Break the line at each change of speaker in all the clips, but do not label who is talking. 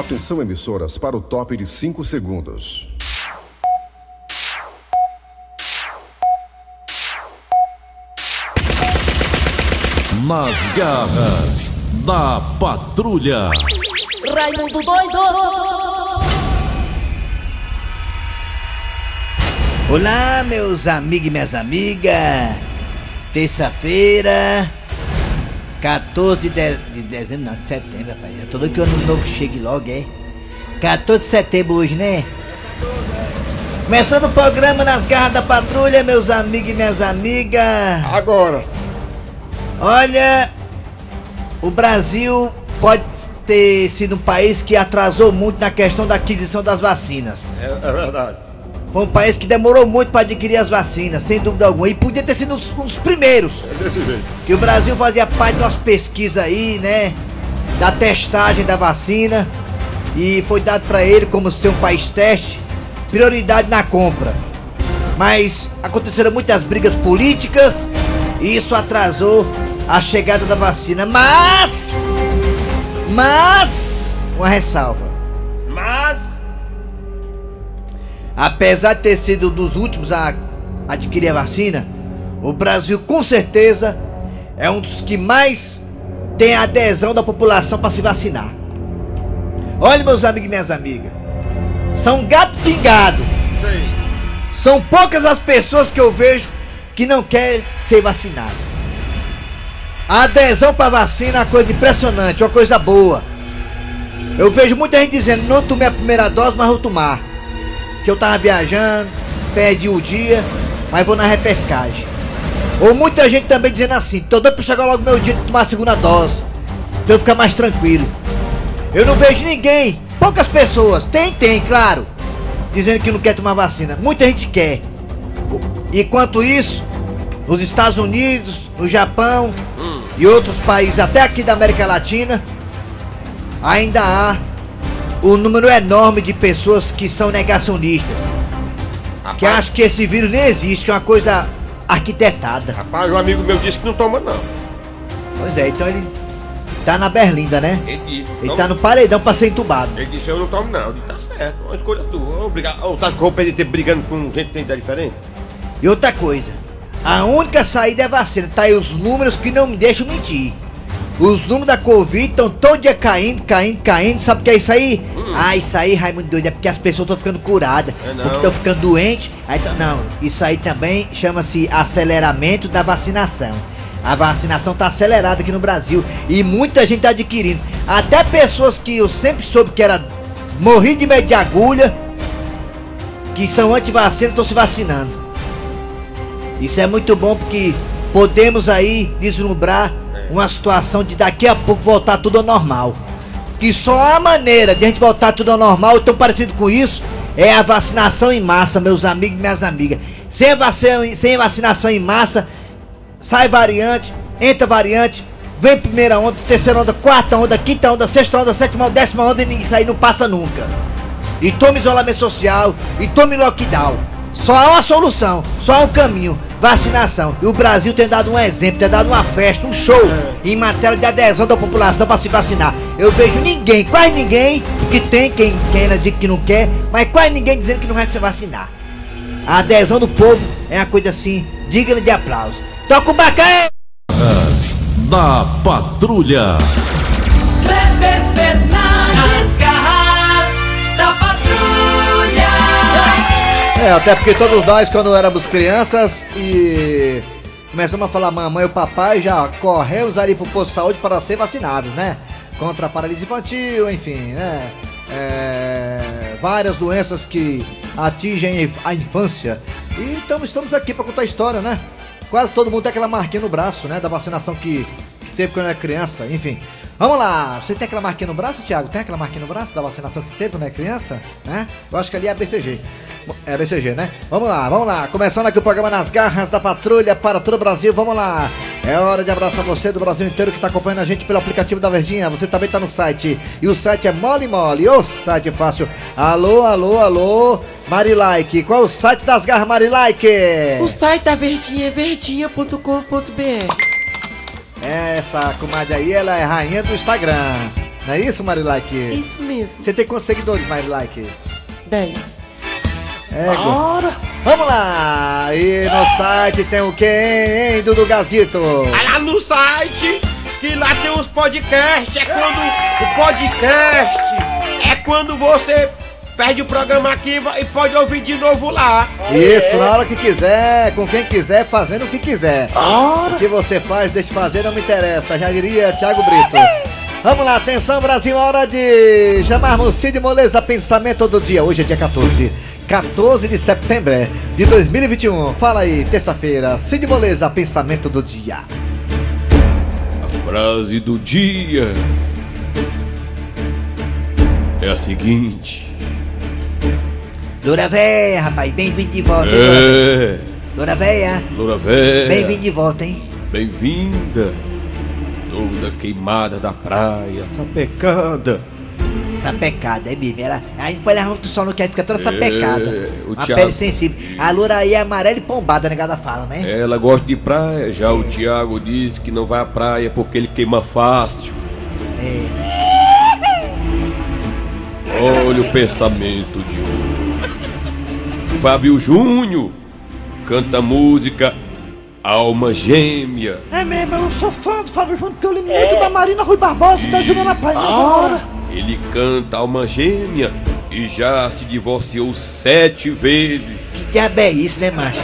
Atenção emissoras para o top de 5 segundos.
Nas garras da patrulha.
Raimundo doido!
Olá, meus amigos e minhas amigas. Terça-feira, 14 de, de dezembro, não, de setembro, rapaz. Tô doido que o ano novo chegue logo, é? 14 de setembro hoje, né? Começando o programa nas garras da patrulha, meus amigos e minhas amigas.
Agora.
Olha, o Brasil pode ter sido um país que atrasou muito na questão da aquisição das vacinas.
É, é verdade.
Foi um país que demorou muito para adquirir as vacinas, sem dúvida alguma. E podia ter sido um dos primeiros.
É desse jeito.
Que o Brasil fazia parte de umas pesquisas aí, né? Da testagem da vacina. E foi dado para ele, como ser um país teste, prioridade na compra. Mas aconteceram muitas brigas políticas e isso atrasou a chegada da vacina. Mas. Mas. Uma ressalva.
Mas.
Apesar de ter sido um dos últimos a adquirir a vacina, o Brasil com certeza é um dos que mais tem adesão da população para se vacinar. Olha, meus amigos e minhas amigas, são gato pingado.
Sei.
São poucas as pessoas que eu vejo que não querem ser vacinado. A adesão para vacina é uma coisa impressionante, uma coisa boa. Eu vejo muita gente dizendo, não tomei a primeira dose, mas vou tomar. Que eu tava viajando, perdi o dia, mas vou na repescagem. Ou muita gente também dizendo assim, tô doido pra chegar logo meu dia de tomar a segunda dose. Pra eu ficar mais tranquilo. Eu não vejo ninguém, poucas pessoas, tem, tem, claro, dizendo que não quer tomar vacina. Muita gente quer. Enquanto isso, nos Estados Unidos, no Japão e outros países, até aqui da América Latina, ainda há um número enorme de pessoas que são negacionistas. Que acham que esse vírus nem existe, que é uma coisa arquitetada.
Rapaz, um amigo meu disse que não toma, não.
Pois é, então ele tá na berlinda, né?
Ele disse.
Ele tá no paredão pra ser entubado.
Ele disse, eu não tomo, não. Eu disse, tá certo, uma escolha tua. Obrigado. Ô, tá com roupa de ter brigando com gente que tem ideia diferente?
E outra coisa, a única saída é vacina. Tá aí os números que não me deixam mentir. Os números da Covid estão todo dia caindo, caindo, caindo. Sabe o que é isso aí? Ah, isso aí, Raimundo doido, é porque as pessoas estão ficando curadas.
É
porque estão ficando doentes. Aí tão- não, isso aí também chama-se aceleramento da vacinação. A vacinação tá acelerada aqui no Brasil e muita gente tá adquirindo. Até pessoas que eu sempre soube que era morri de medo de agulha, que são anti-vacina, estão se vacinando. Isso é muito bom porque podemos aí vislumbrar uma situação de daqui a pouco voltar tudo ao normal. Que só a maneira de a gente voltar tudo ao normal, tão parecido com isso, é a vacinação em massa, meus amigos e minhas amigas. Sem, vacina, sem vacinação em massa, sai variante, entra variante, vem primeira onda, terceira onda, quarta onda, quinta onda, sexta onda, sétima onda, décima onda e isso aí não passa nunca. E tome isolamento social, e tome lockdown. Só há uma solução, só há um caminho, vacinação. E o Brasil tem dado um exemplo, tem dado uma festa, um show em matéria de adesão da população para se vacinar. Eu vejo ninguém, quase ninguém, que tem quem, quem ainda diz que não quer, mas quase ninguém dizendo que não vai se vacinar. A adesão do povo é uma coisa assim, digna de aplauso. Toca o bacana!
Da patrulha.
Kleber Fernandes,
É, até porque todos nós, quando éramos crianças e começamos a falar mamãe e papai, já corremos ali pro posto de saúde para ser vacinados, né? Contra a paralisia infantil, enfim, né? É, várias doenças que atingem a infância. E então estamos aqui para contar a história, né? Quase todo mundo tem aquela marquinha no braço, né? Da vacinação que, que teve quando era criança, enfim. Vamos lá, você tem aquela marquinha no braço, Thiago? Tem aquela marquinha no braço da vacinação que você teve era criança? Né? Eu acho que ali é a BCG. É BCG, né? Vamos lá, vamos lá. Começando aqui o programa Nas Garras da Patrulha para todo o Brasil. Vamos lá. É hora de abraçar você do Brasil inteiro que está acompanhando a gente pelo aplicativo da Verdinha. Você também está no site. E o site é Mole Mole. O site fácil. Alô, alô, alô. Marilike. Qual é o site das garras, Marilike?
O site da Verdinha é verdinha.com.br.
Essa comadre aí, ela é rainha do Instagram, Não é isso, Marilike?
Isso mesmo.
Você tem quantos seguidores, Marilike?
10.
Égua. Vamos lá! E no site tem o quê, hein, Dudu Gasguito?
Vai lá no site, que lá tem os podcasts. É quando o podcast é quando você perde o programa aqui e pode ouvir de novo lá.
Isso, na hora que quiser, com quem quiser, fazendo o que quiser. O que você faz, deixa de fazer, não me interessa. Já diria Thiago Brito. Vamos lá, atenção Brasil, hora de chamarmos Cid Moleza Pensamento do Dia. Hoje é dia 14. 14 de setembro de 2021. Fala aí, terça-feira. Cid Moleza Pensamento do Dia.
A frase do dia é a seguinte:
Loura véia, rapaz, bem-vindo de volta, hein,
É,
Loura véia,
Loura Véia,
bem-vindo de volta, hein?
bem-vinda, toda queimada da praia, sapecada.
Essa pecada, é mesmo. Ela, aí depois ela o sol no que fica toda essa
É,
pecada.
o
Uma
Thiago-
pele sensível. A loura aí é amarela e pombada, negada fala, né?
Ela gosta de praia, já o Thiago disse que não vai à praia porque ele queima fácil.
É.
Olha o pensamento de hoje. Fábio Júnior canta a música Alma Gêmea.
É mesmo, eu sou fã do Fábio Júnior, porque eu li muito da Marina Rui Barbosa e da Juliana Paz hora.
Ele canta Alma Gêmea e já se divorciou sete vezes.
Que diabo é isso, né, macho?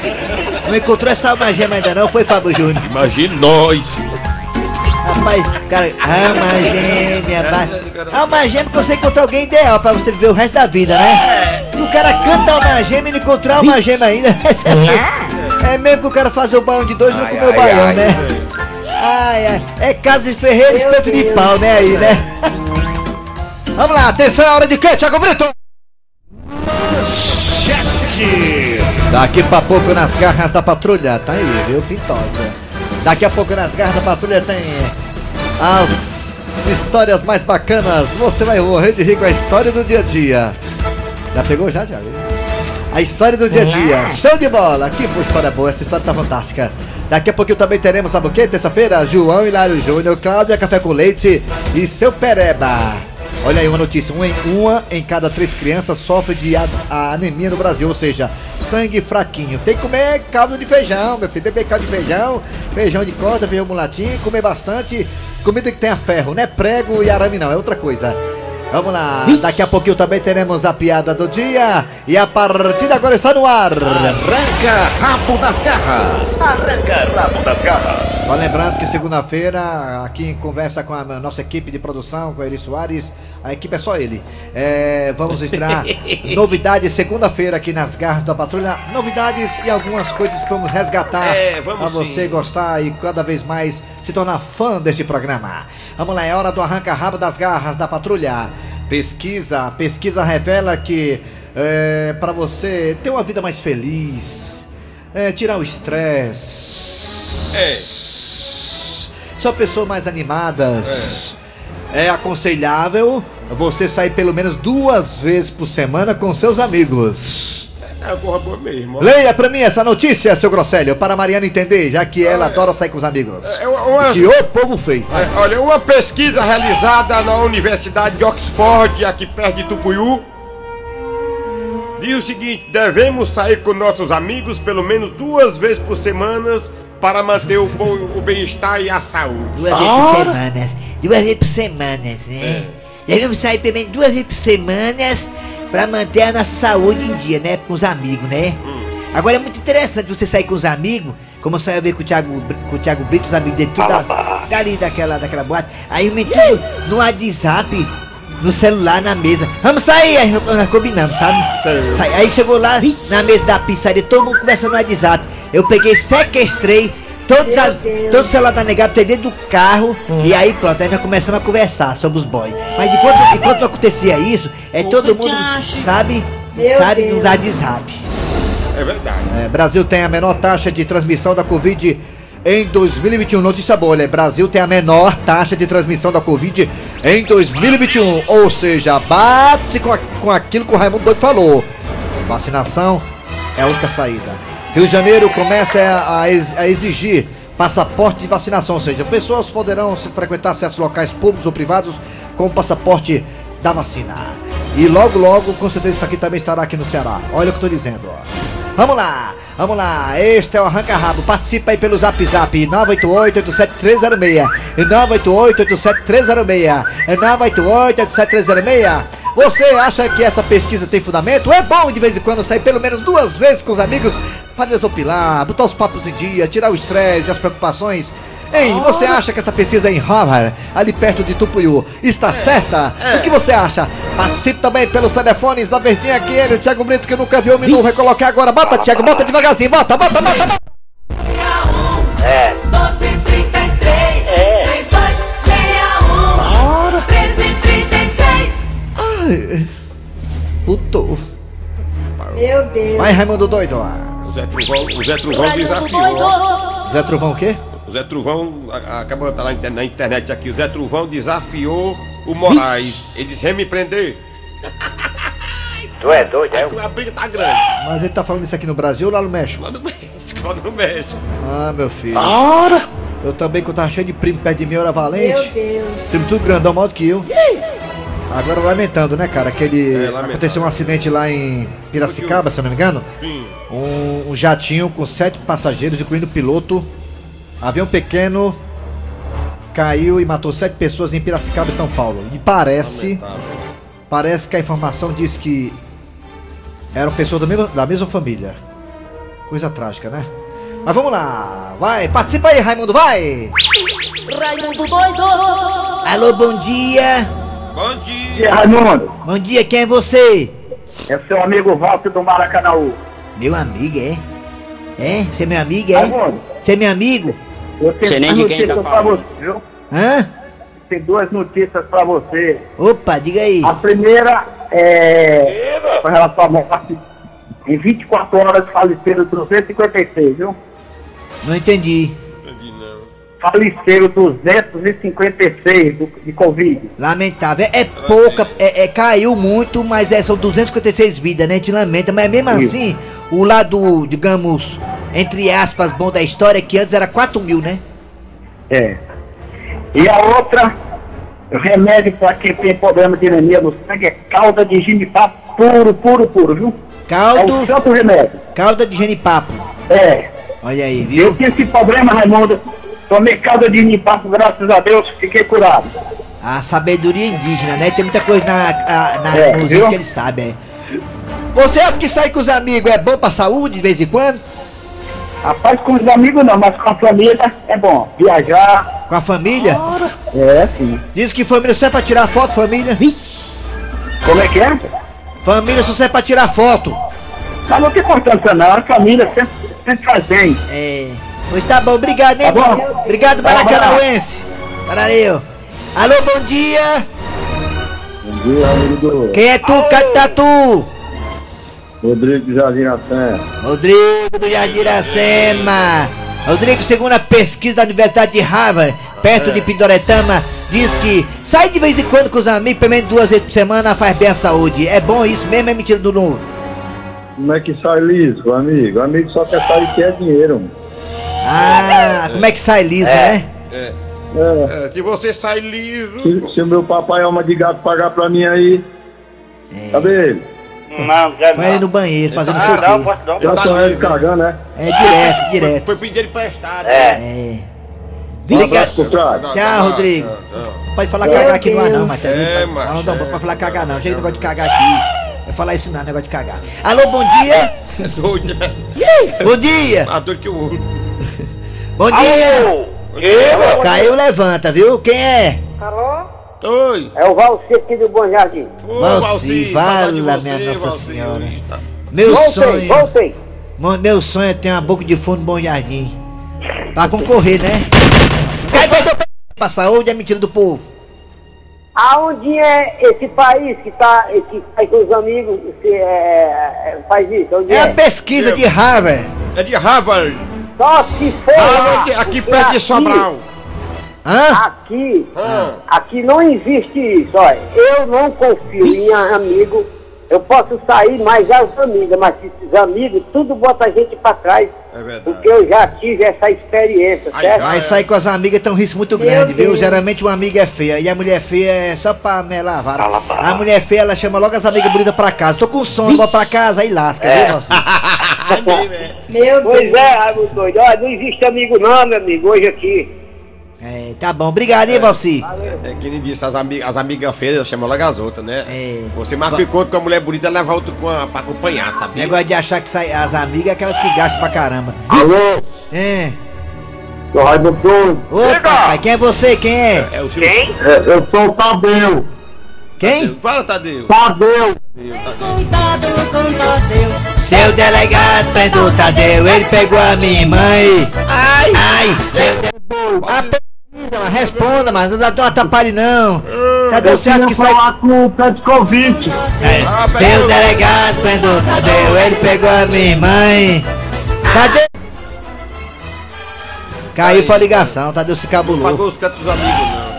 Não encontrou essa alma gêmea ainda não, foi Fábio Júnior?
Imagine nós.
Rapaz, cara, alma gêmea, vai. Alma gêmea que você encontrou alguém ideal pra você viver o resto da vida, né? O cara canta alma gêmea e não encontrou alma gêmea ainda. É mesmo que o cara fazer o baião de dois e não comer o baião, né? Ai, ai, é casa de ferreiro e espeto de pau, né, aí, né? Vamos lá, atenção, é hora de quê, Thiago Brito? Daqui pra pouco nas garras da patrulha, tá aí, viu, Pintosa? Daqui a pouco nas garras da patrulha tem as histórias mais bacanas. Você vai morrer de rir com a história do dia a dia. Já pegou já, Thiago? A história do dia a dia. Show de bola. Que boa história boa. Essa história tá fantástica. Daqui a pouquinho também teremos, sabe o quê? Terça-feira, João Hilário Júnior, Cláudia Café com Leite e seu Pereba. Olha aí uma notícia, uma em, uma em cada três crianças sofre de a- a anemia no Brasil, ou seja, sangue fraquinho. Tem que comer caldo de feijão, meu filho, beber caldo de feijão, feijão de corda, feijão mulatinho, comer bastante, comida que tenha ferro, não é prego e arame não, é outra coisa. Vamos lá, daqui a pouquinho também teremos a piada do dia e a partida agora está no ar.
Arranca rabo das garras. Arranca rabo das garras.
Só lembrando que segunda-feira, aqui em conversa com a nossa equipe de produção, com o Eri Soares, a equipe é só ele. É, vamos estrear novidades segunda-feira aqui nas garras da patrulha. Novidades e algumas coisas que vamos resgatar
É, vamos
pra você
sim.
gostar e cada vez mais se tornar fã deste programa. Vamos lá, é hora do arranca-rabo das garras da patrulha. Pesquisa, pesquisa revela que é, para você ter uma vida mais feliz, é, tirar o estresse,
É.
são pessoas mais animadas. É. aconselhável você sair pelo menos duas vezes por semana com seus amigos.
É porra boa mesmo.
Leia pra mim essa notícia, seu Grosselio, para a Mariana entender, já que ela adora sair com os amigos.
É uma-
Que o povo feio.
É, olha, uma pesquisa realizada na Universidade de Oxford, aqui perto de Tupuiú, diz o seguinte: devemos sair com nossos amigos pelo menos duas vezes por semana para manter o, bom- o bem-estar e a saúde.
Duas vezes por semana. Duas vezes por semana, né? Devemos sair pelo menos duas vezes por semana pra manter a nossa saúde em dia, né? Com os amigos, né? Agora é muito interessante você sair com os amigos, como eu saio ver com o Thiago, com o Thiago Brito, os amigos dele, tudo da, dali daquela, daquela boate. Aí me tudo no WhatsApp, no celular, na mesa. Vamos sair, aí nós combinamos, sabe? Sai. Aí chegou lá na mesa da pizzaria, todo mundo conversando no WhatsApp. Eu peguei, sequestrei. Todos, a, todos os celular da negada tem dentro do carro e aí pronto, aí nós começamos a conversar sobre os boys. Mas enquanto, enquanto acontecia isso, é todo mundo, sabe? sabe, no WhatsApp.
É verdade.
É, Brasil tem a menor taxa de transmissão da Covid em 2021. Notícia boa, né? Brasil tem a menor taxa de transmissão da Covid em 2021. Ou seja, bate com, a- com aquilo que o Raimundo Doido falou. Vacinação é a única saída. Rio de Janeiro começa a, a exigir passaporte de vacinação, ou seja, pessoas poderão frequentar certos locais públicos ou privados com passaporte da vacina. E logo, logo, com certeza isso aqui também estará aqui no Ceará. Olha o que eu tô dizendo, ó. Vamos lá, vamos lá. Este é o Arranca Rabo. Participa aí pelo Zap Zap 988-87306. 988-87306. 988-87306. Você acha que essa pesquisa tem fundamento? É bom de vez em quando sair pelo menos duas vezes com os amigos para desopilar, botar os papos em dia, tirar o estresse e as preocupações. Hein, você acha que essa pesquisa em Harvard, ali perto de Tupuiu, está certa? O que você acha? Participe também pelos telefones da Verdinha aqui, ele, o Thiago Brito, que nunca viu o menu, vai colocar agora. Bota, Thiago, bota devagarzinho, bota, bota, bota, bota.
É. 1233
É.
3261 1333
Puto.
Meu Deus.
Vai, Raimundo doido.
O Zé Truvão, o Zé Truvão
doido.
Zé Trovão o quê?
Zé Truvão, acabou de estar na, inter- na internet aqui, o Zé Truvão desafiou o Moraes. Ele disse, vem me prender.
Tu é doido, é?
A briga tá grande.
Mas ele tá falando isso aqui no Brasil ou lá no México?
Lá no México, lá no México.
Ah, meu filho.
Ora!
Eu também, que eu tava cheio de primo perto de mim, eu era valente.
Meu Deus.
Primo tudo grandão, maior do que eu. Agora lamentando, né, cara? Aquele.
É,
aconteceu um acidente lá em Piracicaba, se eu não me engano.
Sim.
Um, um jatinho com sete passageiros, incluindo o piloto. Avião pequeno. Caiu e matou sete pessoas em Piracicaba, São Paulo. E parece.
Lamentável.
Parece que a informação diz que eram pessoas da mesma, da mesma família. Coisa trágica, né? Mas vamos lá, vai, participa aí, Raimundo, vai!
Raimundo doido.
Alô, bom dia!
Bom
E
dia.
Raimundo,
Bom dia, quem é você?
é seu amigo Walter do Maracanãú.
Meu amigo, é? É? Você é meu amigo, é?
Raimundo,
Você é meu amigo?
Eu tenho
Sei nem
duas
de quem tá
notícias pra
falando.
você, viu?
Hã?
Tem duas notícias pra você.
Opa, diga aí.
A primeira é com relação à morte. Em 24 horas faleceram 256, viu?
Não entendi.
Entendi não.
Faleceram 256 do, de Covid.
Lamentável. É, é pouca, é, é- caiu muito, mas é, são 256 vidas, né? A gente lamenta, mas mesmo
Isso.
assim, o lado, digamos, entre aspas, bom da história é que antes era 4 mil, né?
É. E a outra, o remédio para quem tem problema de anemia no sangue é calda de ginipapo puro, puro, puro, viu? É
Caldo,
o santo remédio.
calda de genipapo.
É.
Olha aí,
Eu
viu?
tinha esse problema, Raimundo. Tomei calda de ginipapo, graças a Deus, fiquei curado.
A sabedoria indígena, né? Tem muita coisa na, na, na
É,
que ele sabe, é. Você acha que sair com os amigos é bom pra saúde de vez em quando?
Rapaz, com os amigos não, mas com a família é bom. Viajar,
Com a família?
é sim.
Diz que família só é pra tirar foto, família.
Como é que é?
Família só serve pra tirar foto.
Mas não tem importância não, a família sempre, sempre faz bem.
É. Pois tá bom, obrigado, hein?
Tá bom.
Obrigado,
Tá bom.
Maracanauense. Valeu. Alô, bom dia.
Bom dia, amigo do
Quem é tu, Catatu?
Rodrigo Jardim Atã.
Rodrigo do Jardim Iracema. Rodrigo, segundo a pesquisa da Universidade de Harvard, perto de Pindoretama, diz que sai de vez em quando com os amigos, pelo menos duas vezes por semana, faz bem à saúde. É bom isso mesmo, é mentira do novo.
Como é que sai liso, amigo? O amigo só quer sair que é dinheiro. mano.
Ah, como é que sai liso, né?
É,
É.
é, se você sai liso.
Se, se o meu papai alma de gato pagar pra mim aí, cadê ele?
Não, já
Foi ele no banheiro, fazendo
Ah, não,
xixi.
posso não.
Já
Tá
ele cagando, né?
É direto, direto.
Foi pedir ele emprestado.
É.
É. Obrigado.
Não,
Tchau,
não, não,
Rodrigo.
não, não.
Pode falar cagar aqui no ar não, mas também.
É,
pode- não, não,
é.
pode falar cagar não. Chega de negócio de cagar aqui. Vai falar isso não, negócio de cagar. Alô, bom dia.
Doido, né?
Bom dia.
Que o outro.
Bom dia. Caiu, levanta, viu? Quem é?
Oi.
É o Valci aqui do Bom Jardim.
Ô,
Valci, vala
você,
minha Nossa
Valci.
Senhora. Meu
Voltei,
sonho.
voltei.
Meu sonho é ter uma boca de fundo bom jardim. Pra concorrer, né? Cai pra saúde, é mentira do povo.
Aonde é esse país que tá, que faz com os amigos, que é, é, faz isso? Onde
É
é?
a pesquisa de Harvard.
É de Harvard.
Só se for lá,
Harvard, aqui perto de
aqui-
Sobral.
Hã?
Aqui,
Ah.
aqui não existe isso, olha. Eu não confio em amigo. Eu posso sair mais as amigas, mas esses amigos, tudo bota a gente pra trás.
É verdade.
Porque eu já tive essa experiência,
Aí
certo?
já-
Mas sair com as amigas tem um risco muito
Meu
grande, viu?
Deus.
Geralmente uma amiga é feia e a mulher feia é só pra melar a vara.
Pra lavar.
A mulher feia, ela chama logo as amigas bonitas pra casa. Tô com sono, vou pra casa, aí lasca,
É.
viu, Valci?
Meu
Pois
Deus.
é, Raimundo doido. Olha, não existe amigo não, meu amigo, hoje aqui.
É, tá bom. Obrigado, hein, Valci?
É que nem disse, as, ami as amigas feias chamam logo as outras, né?
É.
Você marca o encontro com a mulher bonita, leva outra com a, pra acompanhar, sabia?
negócio de achar que sai, as amigas é aquelas que gastam pra caramba.
Alô,
É.
sou Raimundo doido.
Ô, papai, quem é você? Quem é?
É o Silvio.
É, eu sou o Tadeu.
Quem?
Fala, Tadeu.
Tadeu.
Cuidado com Tadeu.
Seu delegado prendeu o Tadeu, ele pegou a minha mãe. Ai! Ai! Seu mas responda, mas não atrapalhe não. Tadeu, você acha que sai.
com o Petkovic.
É.
Ah, peraí,
Seu
eu-
delegado prendeu o Tadeu, ele pegou a minha mãe. Tadeu! Caiu foi a ligação, Tadeu se cabulou.
Pagou os tetos dos amigos, não.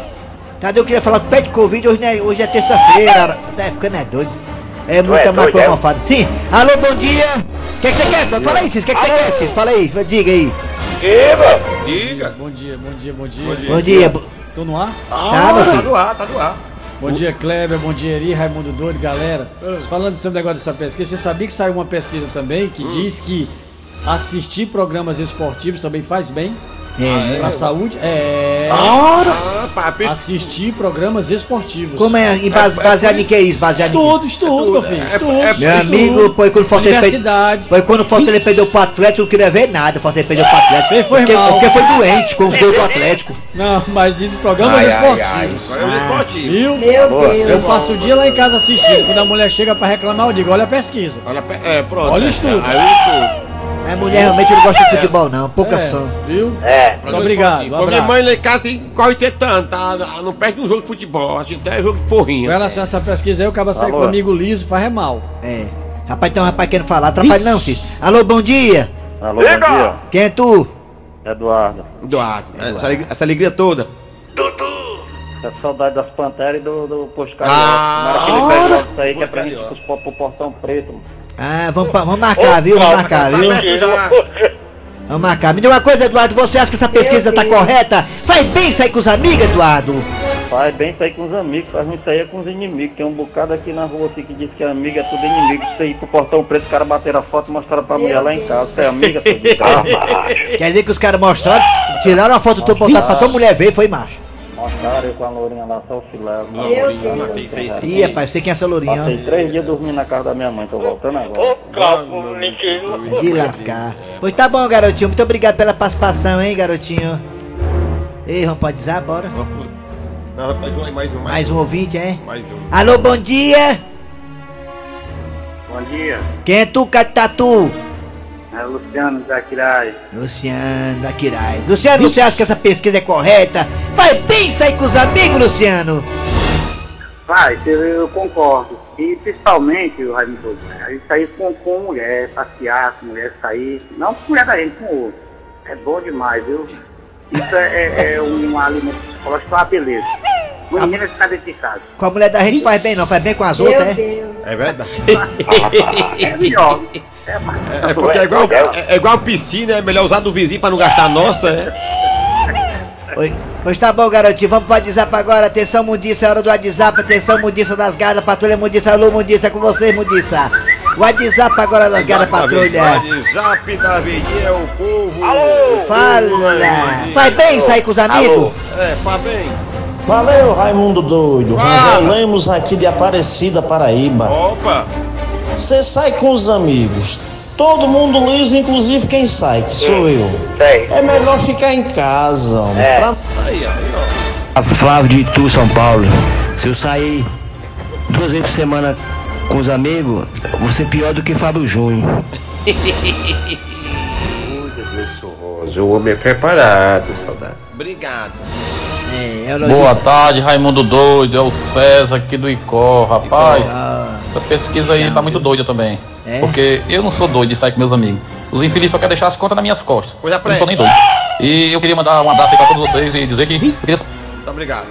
Tadeu queria falar com o pé de Covid, hoje, não é, hoje é terça-feira. Tá ficando é doido. É muita
é
maconha
é?
mofada. Sim, alô, bom dia. O que, que você quer? Fala aí, Cis, o que, que você quer, Cis? Fala aí, diga aí.
Diga.
Bom dia, bom dia, bom dia.
Bom dia. bo-
Tô no ar?
Tá, meu
Tá
filho?
do ar, tá do ar.
Bom dia, Kleber, bom dia, Eri, Raimundo Doido, galera. Falando sobre o negócio dessa pesquisa, você sabia que saiu uma pesquisa também que diz que assistir programas esportivos também faz bem
É,
pra saúde? É.
Ah.
Assistir programas esportivos.
Como é? E base- baseado em que isso? Baseado em
Estudo, estudo, meu filho.
É-
Estudo.
é-
Meu
estudo.
amigo, foi quando o Fortaleza perdeu.
Universidade.
Foi quando o Fortaleza perdeu pro Atlético, eu não queria ver nada. O Fortaleza perdeu pro Atlético.
Foi-
fiquei,
mal.
fiquei foi doente com os gols do Atlético.
Não, mas diz programas esportivos.
Agora é o esportivo.
Viu?
Meu
Eu
Deus.
passo o dia lá em casa assistindo. Quando a mulher chega pra reclamar, eu digo: olha a pesquisa.
Olha, é, pronto.
Olha o
É,
estudo.
Aí o estudo.
A mulher realmente não gosta de futebol, não. Pouca
É,
são.
Viu?
É.
Muito obrigado. Um
Porque minha mãe lá em casa tem corre ter tanto, tá? Não perde um jogo de futebol, acho até jogo de
Com
porrinha.
relação a essa pesquisa aí, o cara sai
Alô?
comigo liso, faz é mal.
É. Rapaz, tem um rapaz querendo falar. Atrapalha não, Cis. Alô, bom dia.
Alô, bom dia.
Quem é tu?
Eduardo.
Eduardo, essa, alegria- essa alegria toda.
É saudade das panteras e do, do posto
Ah,
Tomara que ele isso aí, que é pra gente
Carioca.
ir pros- pro portão preto.
Ah, vamos, vamos marcar, viu? Vamos marcar, viu?
Já.
Vamos marcar. Me diga uma coisa, Eduardo. Você acha que essa pesquisa tá correta? Faz bem sair com os amigos, Eduardo.
Faz bem sair com os amigos, faz muito sair com os inimigos. Tem um bocado aqui na rua aqui que diz que é amigo, é tudo inimigo. Isso aí pro portão preto, os caras bateram a foto e mostraram pra mulher lá em casa. Você é amiga, tudo
Quer dizer que os caras mostraram, tiraram a foto do botaram pra tua mulher ver e foi macho.
Mostraram eu com a lourinha lá, só o filé.
Ih, rapaz, você quem é essa lourinha?
Passei três dias dormindo na casa da minha mãe, tô voltando agora.
ó. De lascar. Pois tá bom, garotinho. Muito obrigado pela participação, hein, garotinho. Ei, vamos pode bora.
Vamos Não, mais um, mais um,
Mais um ouvinte, é?
Mais um.
Alô, bom dia.
Bom dia,
Quem é tu, Catatu?
é Luciano Zaquirai.
Luciano da Quirais. Luciano, você acha que essa pesquisa é correta? Faz bem sair com os amigos, Luciano.
Vai, eu, eu concordo. E principalmente, o Raimundo, a gente sair com, com mulher, passear com mulher, sair. Não com mulher da gente, com outro. É bom demais, viu? Isso é, é, é um alimento psicológico, uma beleza. É ficar dentro de casa.
Com a mulher da gente faz bem, não? Faz bem com as
Meu
outras, é?
Deus.
É verdade.
É melhor. É.
É, é porque é igual, é, é igual piscina, é melhor usar do vizinho pra não gastar a nossa, é.
Oi. Pois tá bom, garotinho. Vamos pro WhatsApp agora. Atenção, Mundiça. É hora do WhatsApp. Atenção, Mundiça das Gardas Patrulha. Mundiça, alô, Mundiça. É com vocês, Mundiça. WhatsApp agora das Gardas Patrulha.
WhatsApp da Avenida é o povo.
Fala. Faz bem sair com os amigos?
É, faz bem.
Valeu, Raimundo Doido.
Fala.
Rafael Lemos aqui de Aparecida, Paraíba.
Opa.
Você sai com os amigos. Todo mundo liso, inclusive quem sai, que sou eu.
Sei.
É melhor ficar em casa.
É.
pra-
Aí.
Flávio de Itu, São Paulo. Se eu sair duas vezes por semana com os amigos, vou ser pior do que Fábio Júnior.
O homem é preparado, saudade.
Obrigado.
É, é o
Boa tarde, Raimundo Doido. É o César aqui do Icó, rapaz.
Ah,
Essa pesquisa aí tá muito doida também.
É?
Porque eu não sou doido de sair com meus amigos. Os infelizes só querem deixar as contas nas minhas costas.
Pois é,
Eu não sou nem doido. E eu queria mandar um abraço aí pra todos vocês e dizer que. eu queria
Muito obrigado.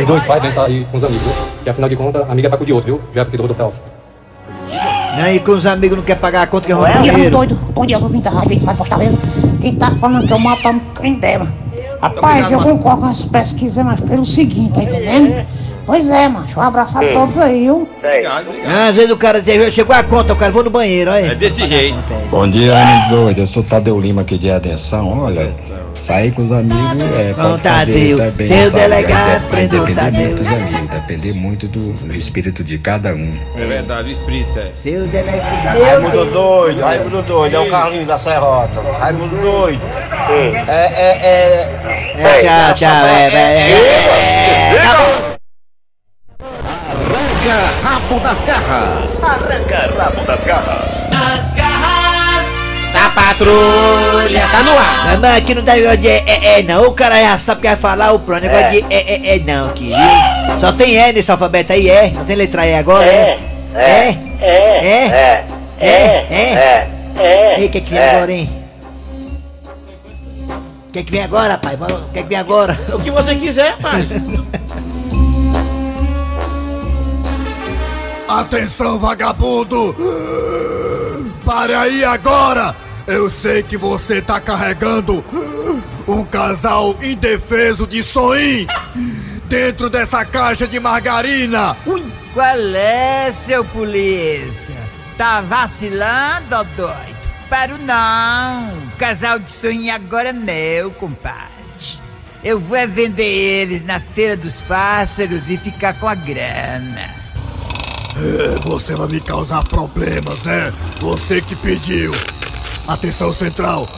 Os dois faz bem sair com os amigos, viu? Que afinal de contas, amiga é pra cu de outro, viu? Já fiquei do Rodolfo.
Não, e com os amigos não quer pagar a conta que é
Bom dia,
dinheiro.
doido. Bom dia, ouvindo da Rádio 24 Fortaleza. Quem tá falando que eu matando quem dera. Rapaz, eu concordo com essa pesquisa, mas pelo seguinte, tá entendendo? Pois é, macho. Um abraço a
Sim.
todos aí, viu?
Ah, Às vezes o cara diz, chegou a conta, o cara vou no banheiro, olha. É
desse jeito.
Bom dia, amigo doido. Eu sou Tadeu Lima aqui de Atenção. Olha, sair com os amigos é
Bom,
pode fazer
Tadeu,
também,
seu
sabe?
delegado
Vai
prendeu
depender
Tadeu.
muito dos amigos, depender muito do, do espírito de cada um.
É verdade, o espírito é.
Seu delegado.
Raimundo doido, Raimundo doido, é o Carlinhos da Serrota. Raimundo doido. É, é, é.
É, tchau, tchau, é, é, é, é, é. Acabou.
Arranca rabo das garras. Arranca rabo das garras.
As garras
da patrulha. Tá no ar.
Mas, mas aqui não dá negócio de é, é, é, não. O cara já sabe o que vai falar, o pronto. Negócio
É.
de é, é, é, não, aqui, viu? Só tem é nesse alfabeto aí, é. Não tem letra E agora, é? É? É? É? É? É?
É.
Ei, o que que vem
É.
agora, hein? O que que vem agora, pai? O que que vem agora?
O que você quiser, pai.
Atenção, vagabundo! Pare aí agora! Eu sei que você tá carregando um casal indefeso de soim dentro dessa caixa de margarina!
Qual é, seu polícia? Tá vacilando, ó doido? Paro não. Casal de sonho agora é meu, compadre. Eu vou é vender eles na Feira dos Pássaros e ficar com a grana.
Você vai me causar problemas, né? Você que pediu. Atenção central.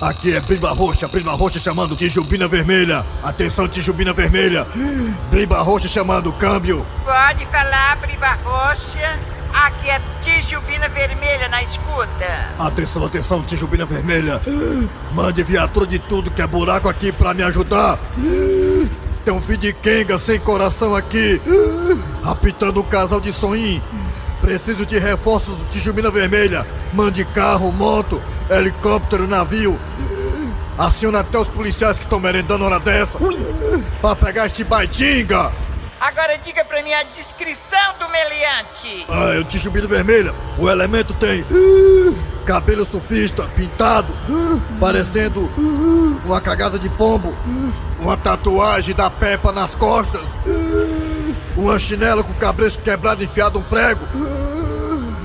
Aqui é Brimba Roxa, Brimba Roxa chamando Tijubina Vermelha. Atenção Tijubina Vermelha. Brimba Roxa chamando câmbio.
Pode falar, Briba Roxa. Aqui é Tijubina Vermelha na escuta.
Atenção, atenção, Tijubina Vermelha. Mande viatura de tudo que é buraco aqui pra me ajudar. Tem um filho de Kenga sem coração aqui. Apitando um casal de sonim. Preciso de reforços Tijubina Vermelha. Mande carro, moto, helicóptero, navio. Aciona até os policiais que estão merendando hora dessa. Pra pegar este baitinga.
Agora diga pra mim a descrição do meliante.
Ah, é o Tijubina Vermelha. O elemento tem uh, cabelo surfista, pintado, uh, parecendo uh, uma cagada de pombo, uma tatuagem da Peppa nas costas, uma chinela com o cabresto quebrado enfiado um prego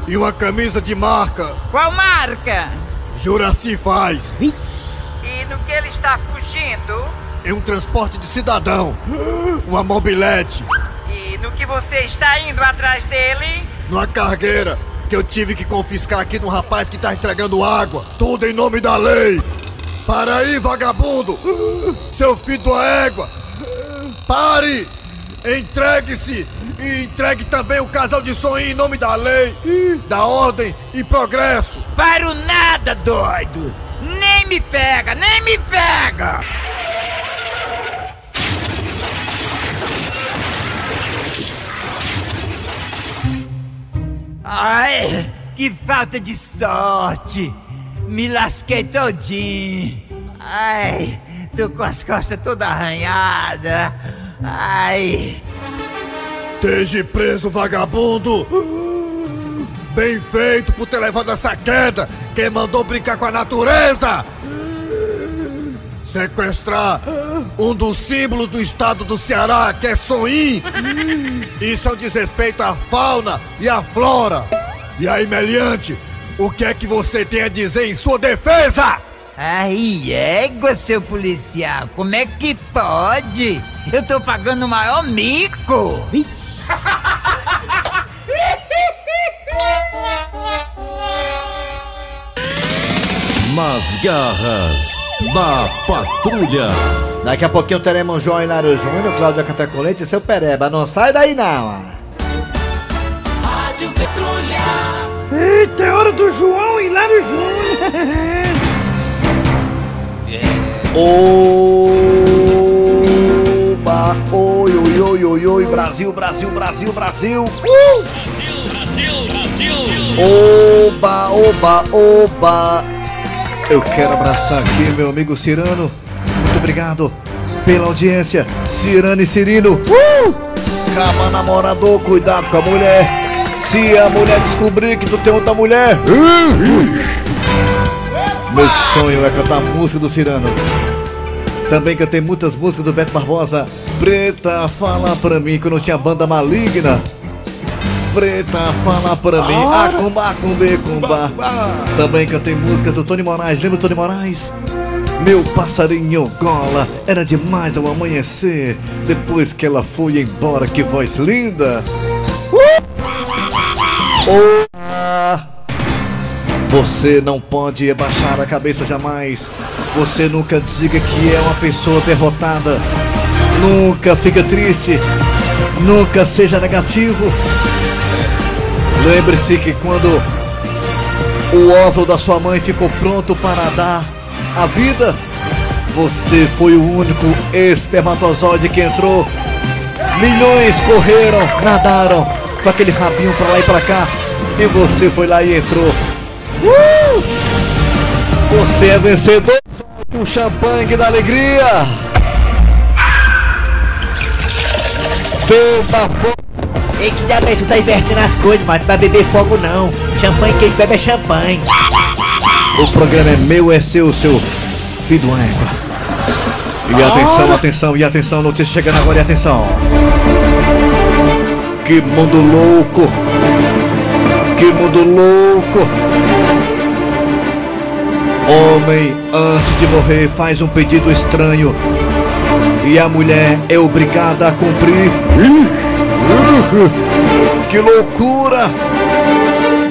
e uma camisa de marca.
Qual marca?
Juraci faz.
E no que ele está fugindo?
É um transporte de cidadão, uma mobilete,
E no que você está indo atrás dele?
numa cargueira que eu tive que confiscar aqui de um rapaz que tá entregando água. Tudo em nome da lei. Para aí, vagabundo! Seu filho da égua! Pare! Entregue-se! E entregue também o casal de sonho em nome da lei, da ordem e progresso!
Paro nada, doido! Nem me pega, nem me pega! Ai, que falta de sorte! Me lasquei todinho! Ai, tô com as costas toda arranhada! Ai!
Esteja preso, vagabundo! Bem feito por ter levado essa queda! Quem mandou brincar com a natureza? Sequestrar um dos símbolos do estado do Ceará, que é Soim! Isso é um desrespeito à fauna e à flora! E aí, Meliante, o que é que você tem a dizer em sua defesa?
Ai, égua, seu policial, como é que pode? Eu tô pagando o maior mico!
Nas garras da patrulha.
Daqui a pouquinho teremos João Hilário Júnior, Cláudia Café com Leite e seu Pereba. Não sai daí não.
Rádio Patrulha.
Eita, é hora do João Hilário Júnior.
Oba, oi, oi, oi, oi, oi, Brasil, Brasil, Brasil, Brasil. Uh! Oba, oba, oba. Eu quero abraçar aqui meu amigo Cirano. Muito obrigado pela audiência. Cirano e Cirino. Uh! Caba namorador, cuidado com a mulher. Se a mulher descobrir que tu tem outra mulher. Meu sonho é cantar a música do Cirano. Também cantei muitas músicas do Beto Barbosa. Preta, fala pra mim que eu não tinha banda maligna. Preta, fala pra mim. Ah, cumbe, comba. Também cantei músicas do Tony Moraes. Lembra o Tony Moraes? Meu passarinho gola, era demais ao amanhecer. Depois que ela foi embora, que voz linda. Uh! Você não pode abaixar a cabeça jamais. Você nunca diga que é uma pessoa derrotada. Nunca fica triste. Nunca seja negativo. Lembre-se que quando o óvulo da sua mãe ficou pronto para dar a vida, você foi o único espermatozoide que entrou. Milhões correram, nadaram com aquele rabinho pra lá e pra cá. E você foi lá e entrou. Uh! Você é vencedor. O champanhe da alegria. Beba.
Ei, que diabo é? Tá invertendo as coisas, mano. Não vai beber fogo não. Champanhe, quem bebe é champanhe.
O programa é meu, é seu, seu filho uma égua. E atenção, atenção, e atenção, notícia chegando agora, e atenção. Que mundo louco! Que mundo louco! Homem, antes de morrer, faz um pedido estranho. E a mulher é obrigada a cumprir. Que loucura!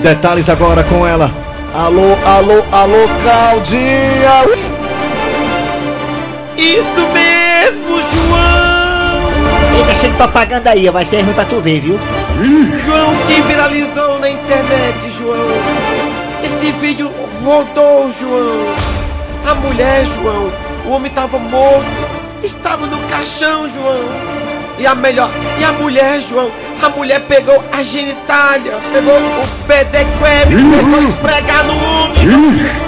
Detalhes agora com ela. Alô, alô, alô, Claudinha!
Isso mesmo, João!
Ei, deixa de propaganda aí, vai ser ruim pra tu ver, viu?
João, que viralizou na internet, João. Esse vídeo rodou, João. A mulher, João, o homem tava morto, estava no caixão, João. E a melhor, e a mulher, João, a mulher pegou a genitália, pegou o pedequeb e começou a esfregar no homem.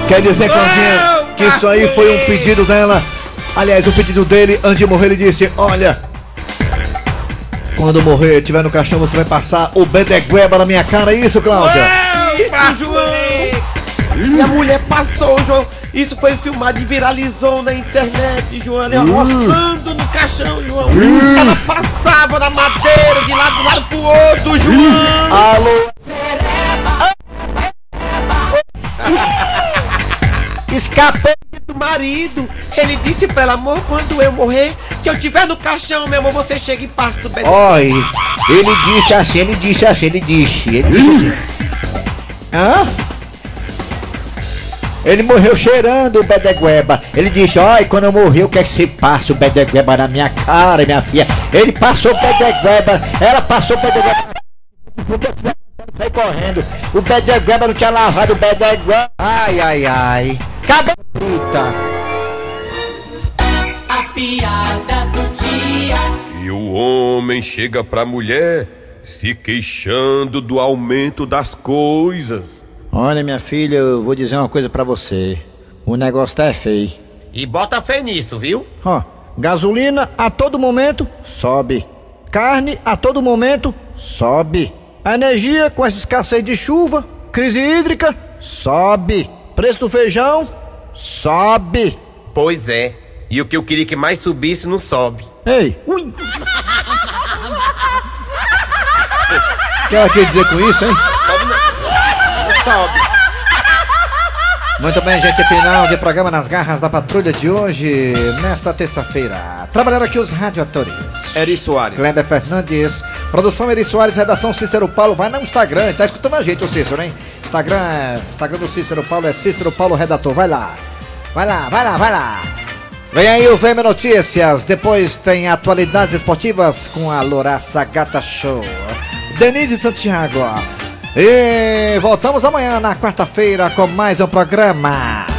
Quer dizer, Claudinha, que isso aí foi um pedido dela. Aliás, o pedido dele, antes de morrer, ele disse: Olha, quando morrer, estiver no caixão, você vai passar o bedegueba na minha cara, é isso, Cláudia?
Isso, João! E a mulher passou, João. Isso foi filmado e viralizou na internet, João. Ela
Hum.
roçando no caixão, João. Ela passava na madeira de lado, do lado pro outro, João.
Alô?
Escapou do marido. Ele disse pra ela, amor, quando eu morrer, que eu tiver no caixão, meu amor, você chega e passa do bebê.
Oi, ele disse assim, ele disse assim, ele disse, ele disse.
Hã?
Ele morreu cheirando o bedegueba. Ele disse, olha, quando eu morrer, eu quero que você passe o bedegueba na minha cara, minha filha. Ele passou o bedegueba, ela passou o bedegueba. Sai correndo. O bedegueba não tinha lavado o bedegueba. Ai, ai, ai. Acabou. Eita.
A piada do dia.
E o homem chega pra mulher se queixando do aumento das coisas.
Olha, minha filha, eu vou dizer uma coisa pra você. O negócio tá é feio.
E bota fé nisso, viu?
Ó, gasolina a todo momento sobe. Carne a todo momento sobe. A energia com essa escassez de chuva, crise hídrica, sobe. Preço do feijão, sobe.
Pois é. E o que eu queria que mais subisse não sobe.
Ei,
O que ela quer dizer com isso, hein?
Sobe.
Muito bem, gente, final de programa nas garras da patrulha de hoje, nesta terça-feira. Trabalharam aqui os radioatores.
Eri Soares.
Kleber Fernandes, produção Eri Soares, redação Cícero Paulo. Vai no Instagram, tá escutando a gente, o Cícero, hein? Instagram, Instagram do Cícero Paulo é Cícero Paulo Redator. Vai lá, vai lá, vai lá, vai lá. Vem aí o VM Notícias, depois tem atualidades esportivas com a Loraça Gata Show. Denise Santiago. E voltamos amanhã na quarta-feira com mais um programa.